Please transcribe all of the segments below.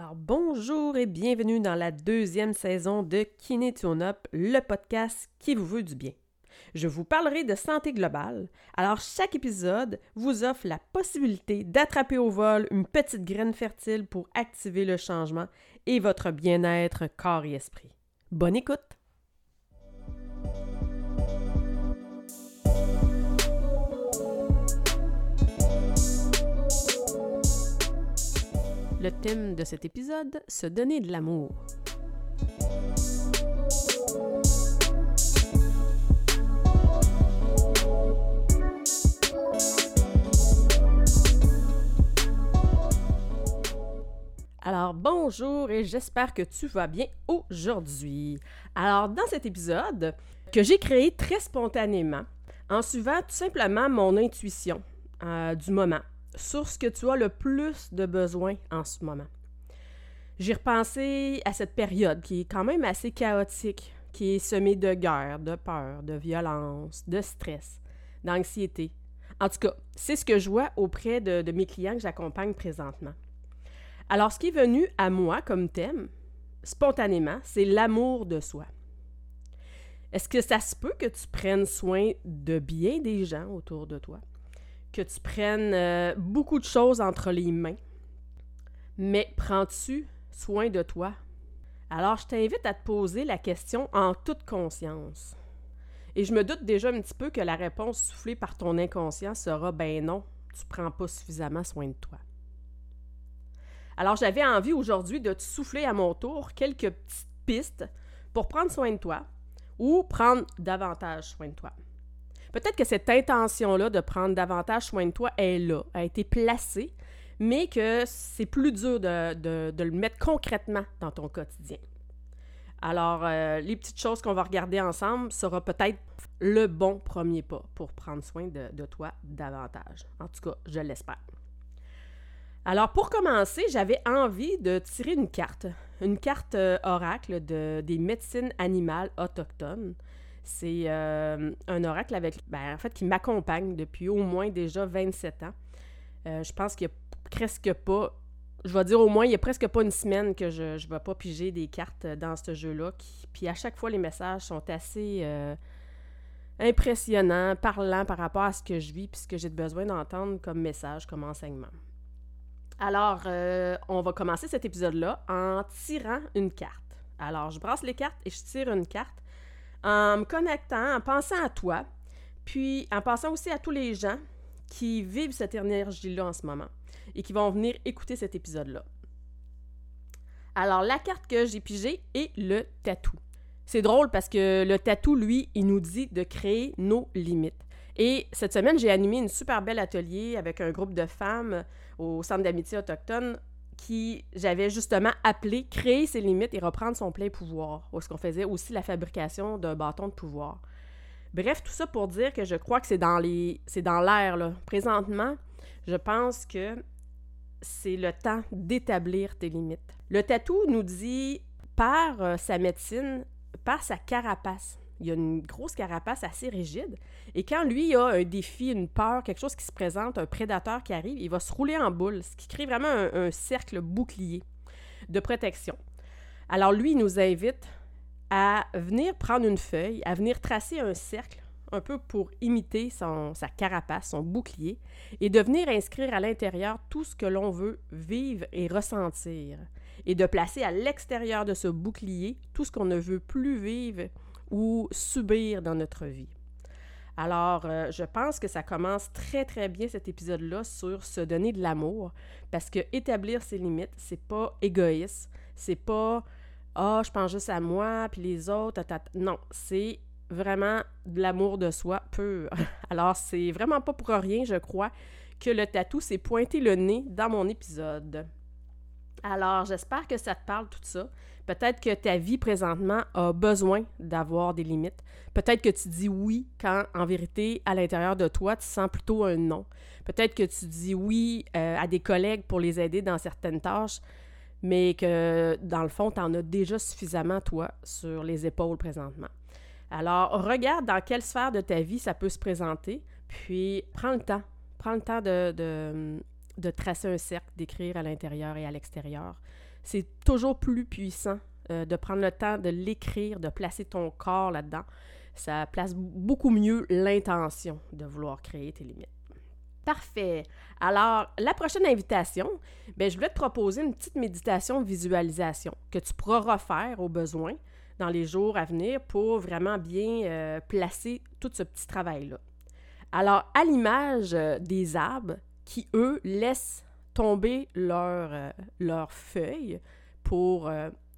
Alors bonjour et bienvenue dans la deuxième saison de Kiné Up, le podcast qui vous veut du bien. Je vous parlerai de santé globale. Alors chaque épisode vous offre la possibilité d'attraper au vol une petite graine fertile pour activer le changement et votre bien-être corps et esprit. Bonne écoute. Le thème de cet épisode, se donner de l'amour. Alors bonjour et j'espère que tu vas bien aujourd'hui. Alors dans cet épisode que j'ai créé très spontanément en suivant tout simplement mon intuition euh, du moment sur ce que tu as le plus de besoin en ce moment. J'ai repensé à cette période qui est quand même assez chaotique, qui est semée de guerre, de peur, de violence, de stress, d'anxiété. En tout cas, c'est ce que je vois auprès de, de mes clients que j'accompagne présentement. Alors, ce qui est venu à moi comme thème, spontanément, c'est l'amour de soi. Est-ce que ça se peut que tu prennes soin de bien des gens autour de toi? Que tu prennes euh, beaucoup de choses entre les mains. Mais prends-tu soin de toi? Alors, je t'invite à te poser la question en toute conscience. Et je me doute déjà un petit peu que la réponse soufflée par ton inconscient sera ben non, tu prends pas suffisamment soin de toi. Alors, j'avais envie aujourd'hui de te souffler à mon tour quelques petites pistes pour prendre soin de toi ou prendre davantage soin de toi. Peut-être que cette intention-là de prendre davantage soin de toi est là, a été placée, mais que c'est plus dur de, le mettre concrètement dans ton quotidien. Alors, euh, les petites choses qu'on va regarder ensemble sera peut-être le bon premier pas pour prendre soin de, toi davantage. En tout cas, je l'espère. Alors, pour commencer, j'avais envie de tirer une carte, une carte euh, oracle de, des médecines animales autochtones. C'est euh, un oracle avec, ben, qui m'accompagne depuis au moins déjà 27 ans. Euh, je pense qu'il n'y a presque pas, je vais dire au moins, il n'y a presque pas une semaine que je ne vais pas piger des cartes dans ce jeu-là. Puis à chaque fois, les messages sont assez euh, impressionnants, parlants par rapport à ce que je vis, puis ce que j'ai besoin d'entendre comme message, comme enseignement. Alors, on va commencer cet épisode-là en tirant une carte. Alors, je brasse les cartes et je tire une carte en me connectant, en pensant à toi, puis en pensant aussi à tous les gens qui vivent cette énergie-là en ce moment et qui vont venir écouter cet épisode-là. Alors, la carte que j'ai pigée est le tatou. C'est drôle parce que le tatou, lui, il nous dit de créer nos limites. Et cette semaine, j'ai animé une super belle atelier avec un groupe de femmes au Centre d'amitié autochtone qui j'avais justement appelé Créer ses limites et reprendre son plein pouvoir, où ce qu'on faisait aussi la fabrication d'un bâton de pouvoir. Bref, tout ça pour dire que je crois que c'est dans les c'est dans l'air là. Présentement, je pense que c'est le temps d'établir tes limites. Le tatou nous dit par euh, sa médecine, par sa carapace, il y a une grosse carapace assez rigide. Et quand lui a un défi, une peur, quelque chose qui se présente, un prédateur qui arrive, il va se rouler en boule, ce qui crée vraiment un, cercle bouclier de protection. Alors lui, il nous invite à venir prendre une feuille, à venir tracer un cercle un peu pour imiter son, sa carapace, son bouclier, et de venir inscrire à l'intérieur tout ce que l'on veut vivre et ressentir, et de placer à l'extérieur de ce bouclier tout ce qu'on ne veut plus vivre ou subir dans notre vie. Alors, euh, je pense que ça commence très, très bien cet épisode-là sur se donner de l'amour, parce que établir ses limites, c'est pas égoïste, c'est pas ah, je pense juste à moi, puis les autres, non, c'est vraiment de l'amour de soi pur. Alors, c'est vraiment pas pour rien, je crois, que le tatou s'est pointé le nez dans mon épisode. Alors, j'espère que ça te parle tout ça. Peut-être que ta vie présentement a besoin d'avoir des limites. Peut-être que tu dis oui quand, en vérité, à l'intérieur de toi, tu sens plutôt un non. Peut-être que tu dis oui euh, à des collègues pour les aider dans certaines tâches, mais que, dans le fond, tu en as déjà suffisamment, toi, sur les épaules présentement. Alors, regarde dans quelle sphère de ta vie ça peut se présenter, puis prends le temps. Prends le temps de de tracer un cercle, d'écrire à l'intérieur et à l'extérieur. C'est toujours plus puissant euh, de prendre le temps de l'écrire, de placer ton corps là-dedans. Ça place beaucoup mieux l'intention de vouloir créer tes limites. Parfait. Alors, la prochaine invitation, ben, je voulais te proposer une petite méditation visualisation que tu pourras refaire au besoin dans les jours à venir pour vraiment bien euh, placer tout ce petit travail-là. Alors, à l'image euh, des arbres qui, eux, laissent tomber leurs leur feuilles pour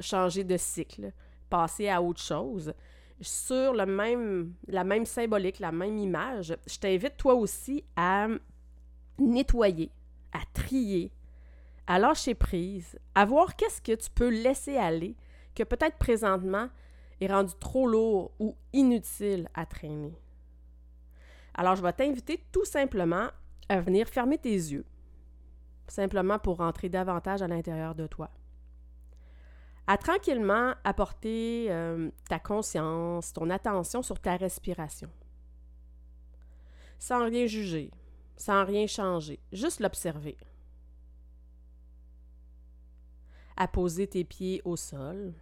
changer de cycle, passer à autre chose, sur le même, la même symbolique, la même image, je t'invite toi aussi à nettoyer, à trier, à lâcher prise, à voir qu'est-ce que tu peux laisser aller, que peut-être présentement est rendu trop lourd ou inutile à traîner. Alors, je vais t'inviter tout simplement à venir fermer tes yeux, simplement pour rentrer davantage à l'intérieur de toi à tranquillement apporter euh, ta conscience, ton attention sur ta respiration. Sans rien juger, sans rien changer, juste l'observer. À poser tes pieds au sol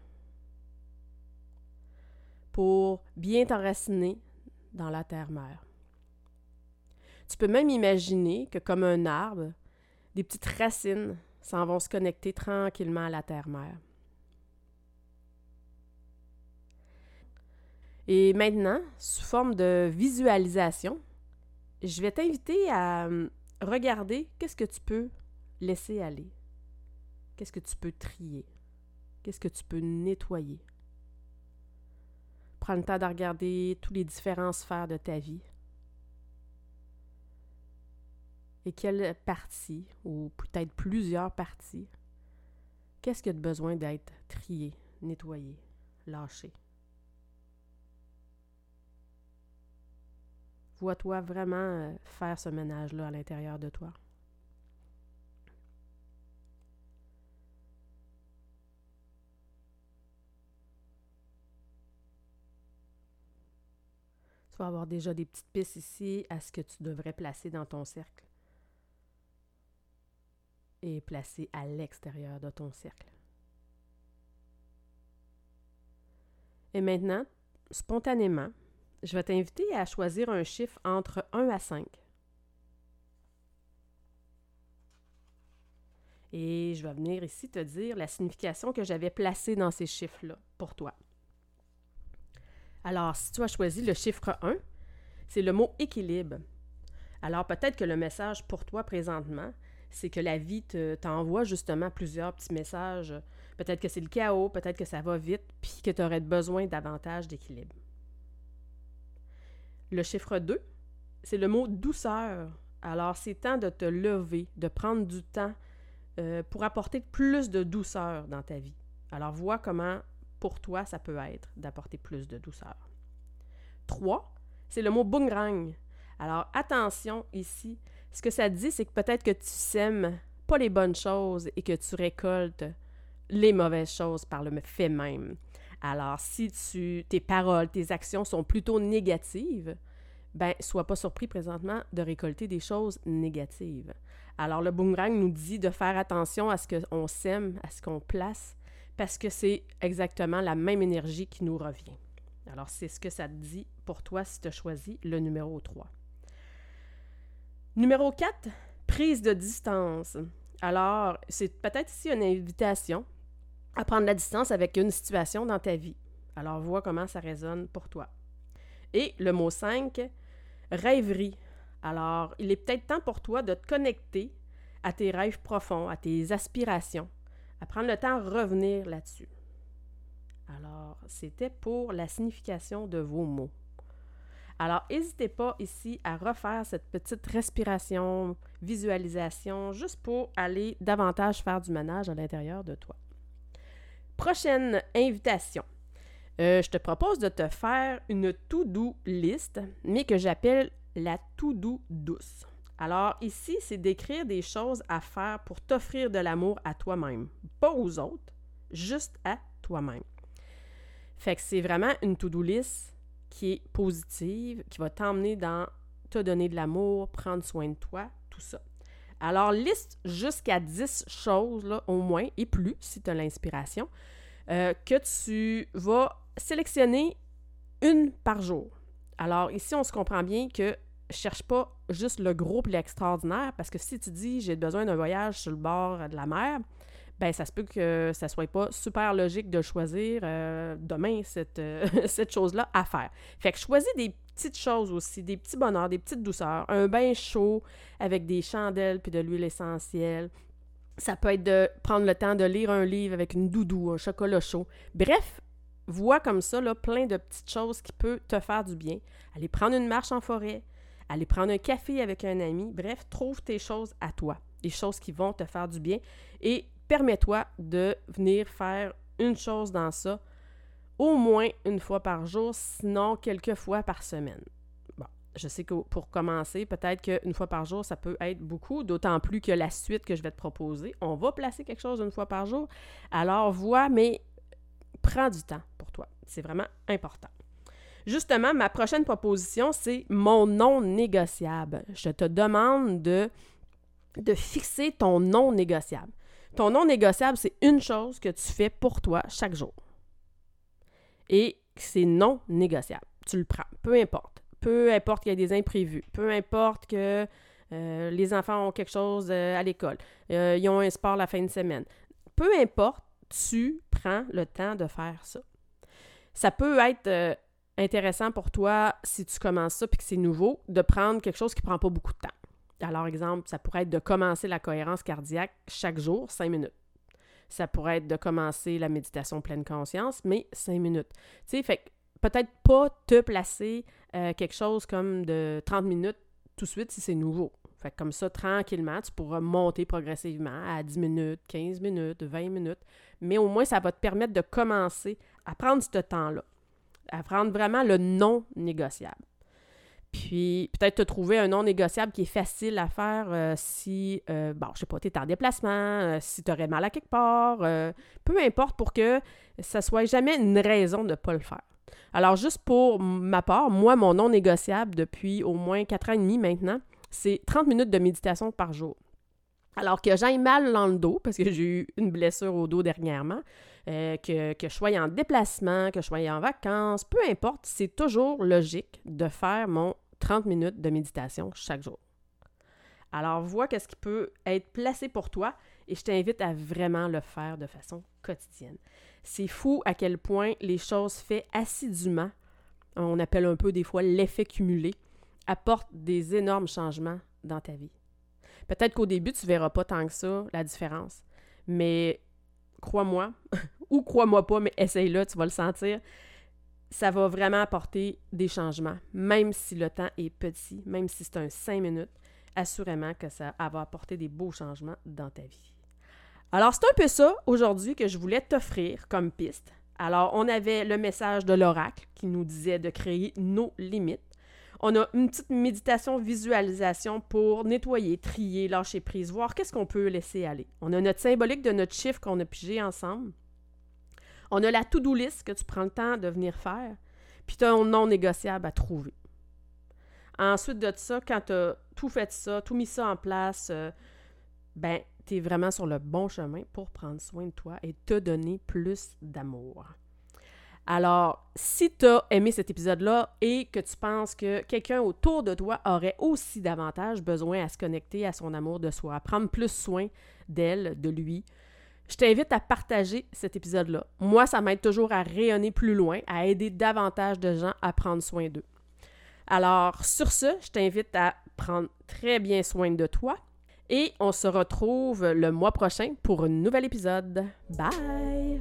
pour bien t'enraciner dans la terre-mère. Tu peux même imaginer que comme un arbre, des petites racines s'en vont se connecter tranquillement à la terre-mère. Et maintenant, sous forme de visualisation, je vais t'inviter à hum, regarder qu'est-ce que tu peux laisser aller, qu'est-ce que tu peux trier, qu'est-ce que tu peux nettoyer? Prends le temps de regarder tous les différentes sphères de ta vie. Et quelle partie, ou peut-être plusieurs parties, qu'est-ce qui a besoin d'être trié, nettoyé, lâché? Vois-toi vraiment euh, faire ce ménage-là à l'intérieur de toi. Tu vas avoir déjà des petites pistes ici à ce que tu devrais placer dans ton cercle et placer à l'extérieur de ton cercle. Et maintenant, spontanément, je vais t'inviter à choisir un chiffre entre 1 à 5. Et je vais venir ici te dire la signification que j'avais placée dans ces chiffres-là pour toi. Alors, si tu as choisi le chiffre 1, c'est le mot équilibre. Alors, peut-être que le message pour toi présentement, c'est que la vie t'envoie justement plusieurs petits messages. Peut-être que c'est le chaos, peut-être que ça va vite, puis que tu aurais besoin davantage d'équilibre. Le chiffre 2, c'est le mot douceur. Alors, c'est temps de te lever, de prendre du temps euh, pour apporter plus de douceur dans ta vie. Alors, vois comment pour toi ça peut être d'apporter plus de douceur. 3, c'est le mot boomerang. Alors, attention ici. Ce que ça dit, c'est que peut-être que tu sèmes pas les bonnes choses et que tu récoltes les mauvaises choses par le fait même. Alors, si tu, tes paroles, tes actions sont plutôt négatives, ben, sois pas surpris présentement de récolter des choses négatives. Alors, le boomerang nous dit de faire attention à ce qu'on sème, à ce qu'on place, parce que c'est exactement la même énergie qui nous revient. Alors, c'est ce que ça te dit pour toi si tu as choisi le numéro 3. Numéro 4, prise de distance. Alors, c'est peut-être ici une invitation à prendre la distance avec une situation dans ta vie. Alors, vois comment ça résonne pour toi. Et le mot 5, rêverie. Alors, il est peut-être temps pour toi de te connecter à tes rêves profonds, à tes aspirations, à prendre le temps de revenir là-dessus. Alors, c'était pour la signification de vos mots. Alors, n'hésitez pas ici à refaire cette petite respiration, visualisation, juste pour aller davantage faire du ménage à l'intérieur de toi. Prochaine invitation. Euh, je te propose de te faire une to-do list, mais que j'appelle la to-do douce. Alors ici, c'est d'écrire des choses à faire pour t'offrir de l'amour à toi-même, pas aux autres, juste à toi-même. Fait que c'est vraiment une to-do list qui est positive, qui va t'emmener dans te donner de l'amour, prendre soin de toi, tout ça. Alors, liste jusqu'à 10 choses, au moins, et plus, si tu as l'inspiration, euh, que tu vas sélectionner une par jour. Alors, ici, on se comprend bien que cherche pas juste le gros et l'extraordinaire, parce que si tu dis j'ai besoin d'un voyage sur le bord de la mer, ben ça se peut que ça soit pas super logique de choisir euh, demain cette, euh, cette chose-là à faire. Fait que choisis des petites choses aussi, des petits bonheurs, des petites douceurs, un bain chaud avec des chandelles puis de l'huile essentielle. Ça peut être de prendre le temps de lire un livre avec une doudou, un chocolat chaud. Bref, vois comme ça là, plein de petites choses qui peuvent te faire du bien. Aller prendre une marche en forêt, aller prendre un café avec un ami. Bref, trouve tes choses à toi, des choses qui vont te faire du bien et permets-toi de venir faire une chose dans ça au moins une fois par jour, sinon quelques fois par semaine. Bon, je sais que pour commencer, peut-être qu'une fois par jour, ça peut être beaucoup, d'autant plus que la suite que je vais te proposer, on va placer quelque chose une fois par jour. Alors, vois, mais prends du temps pour toi. C'est vraiment important. Justement, ma prochaine proposition, c'est mon non négociable. Je te demande de, de fixer ton non négociable. Ton non négociable, c'est une chose que tu fais pour toi chaque jour. Et c'est non négociable. Tu le prends, peu importe. Peu importe qu'il y ait des imprévus, peu importe que euh, les enfants ont quelque chose euh, à l'école, euh, ils ont un sport la fin de semaine. Peu importe, tu prends le temps de faire ça. Ça peut être intéressant pour toi, si tu commences ça puis que c'est nouveau, de prendre quelque chose qui ne prend pas beaucoup de temps. Alors, exemple, ça pourrait être de commencer la cohérence cardiaque chaque jour, cinq minutes. Ça pourrait être de commencer la méditation pleine conscience, mais cinq minutes. Tu sais, fait peut-être pas te placer euh, quelque chose comme de 30 minutes tout de suite si c'est nouveau. Fait comme ça, tranquillement, tu pourras monter progressivement à 10 minutes, 15 minutes, 20 minutes. Mais au moins, ça va te permettre de commencer à prendre ce temps-là à prendre vraiment le non négociable. Puis peut-être te trouver un non négociable qui est facile à faire euh, si, euh, bon, je sais pas, tu es en déplacement, euh, si tu aurais mal à quelque part, peu importe pour que ça soit jamais une raison de ne pas le faire. Alors juste pour ma part, moi, mon non négociable depuis au moins quatre ans et demi maintenant, c'est 30 minutes de méditation par jour. Alors que j'aille mal dans le dos, parce que j'ai eu une blessure au dos dernièrement, que, que, je sois en déplacement, que je sois en vacances, peu importe, c'est toujours logique de faire mon 30 minutes de méditation chaque jour. Alors, vois qu'est-ce qui peut être placé pour toi et je t'invite à vraiment le faire de façon quotidienne. C'est fou à quel point les choses faites assidûment, on appelle un peu des fois l'effet cumulé, apportent des énormes changements dans ta vie. Peut-être qu'au début, tu ne verras pas tant que ça la différence, mais crois-moi, ou crois-moi pas, mais essaye-le, tu vas le sentir. Ça va vraiment apporter des changements, même si le temps est petit, même si c'est un 5 minutes, assurément que ça va apporter des beaux changements dans ta vie. Alors, c'est un peu ça aujourd'hui que je voulais t'offrir comme piste. Alors, on avait le message de l'oracle qui nous disait de créer nos limites. On a une petite méditation visualisation pour nettoyer, trier, lâcher prise, voir qu'est-ce qu'on peut laisser aller. On a notre symbolique de notre chiffre qu'on a pigé ensemble. On a la to-do list que tu prends le temps de venir faire. Puis tu as un non négociable à trouver. Ensuite de ça, quand tu as tout fait ça, tout mis ça en place, euh, ben, tu es vraiment sur le bon chemin pour prendre soin de toi et te donner plus d'amour. Alors, si tu as aimé cet épisode-là et que tu penses que quelqu'un autour de toi aurait aussi davantage besoin à se connecter à son amour de soi, à prendre plus soin d'elle, de lui, je t'invite à partager cet épisode-là. Moi, ça m'aide toujours à rayonner plus loin, à aider davantage de gens à prendre soin d'eux. Alors, sur ce, je t'invite à prendre très bien soin de toi et on se retrouve le mois prochain pour un nouvel épisode. Bye!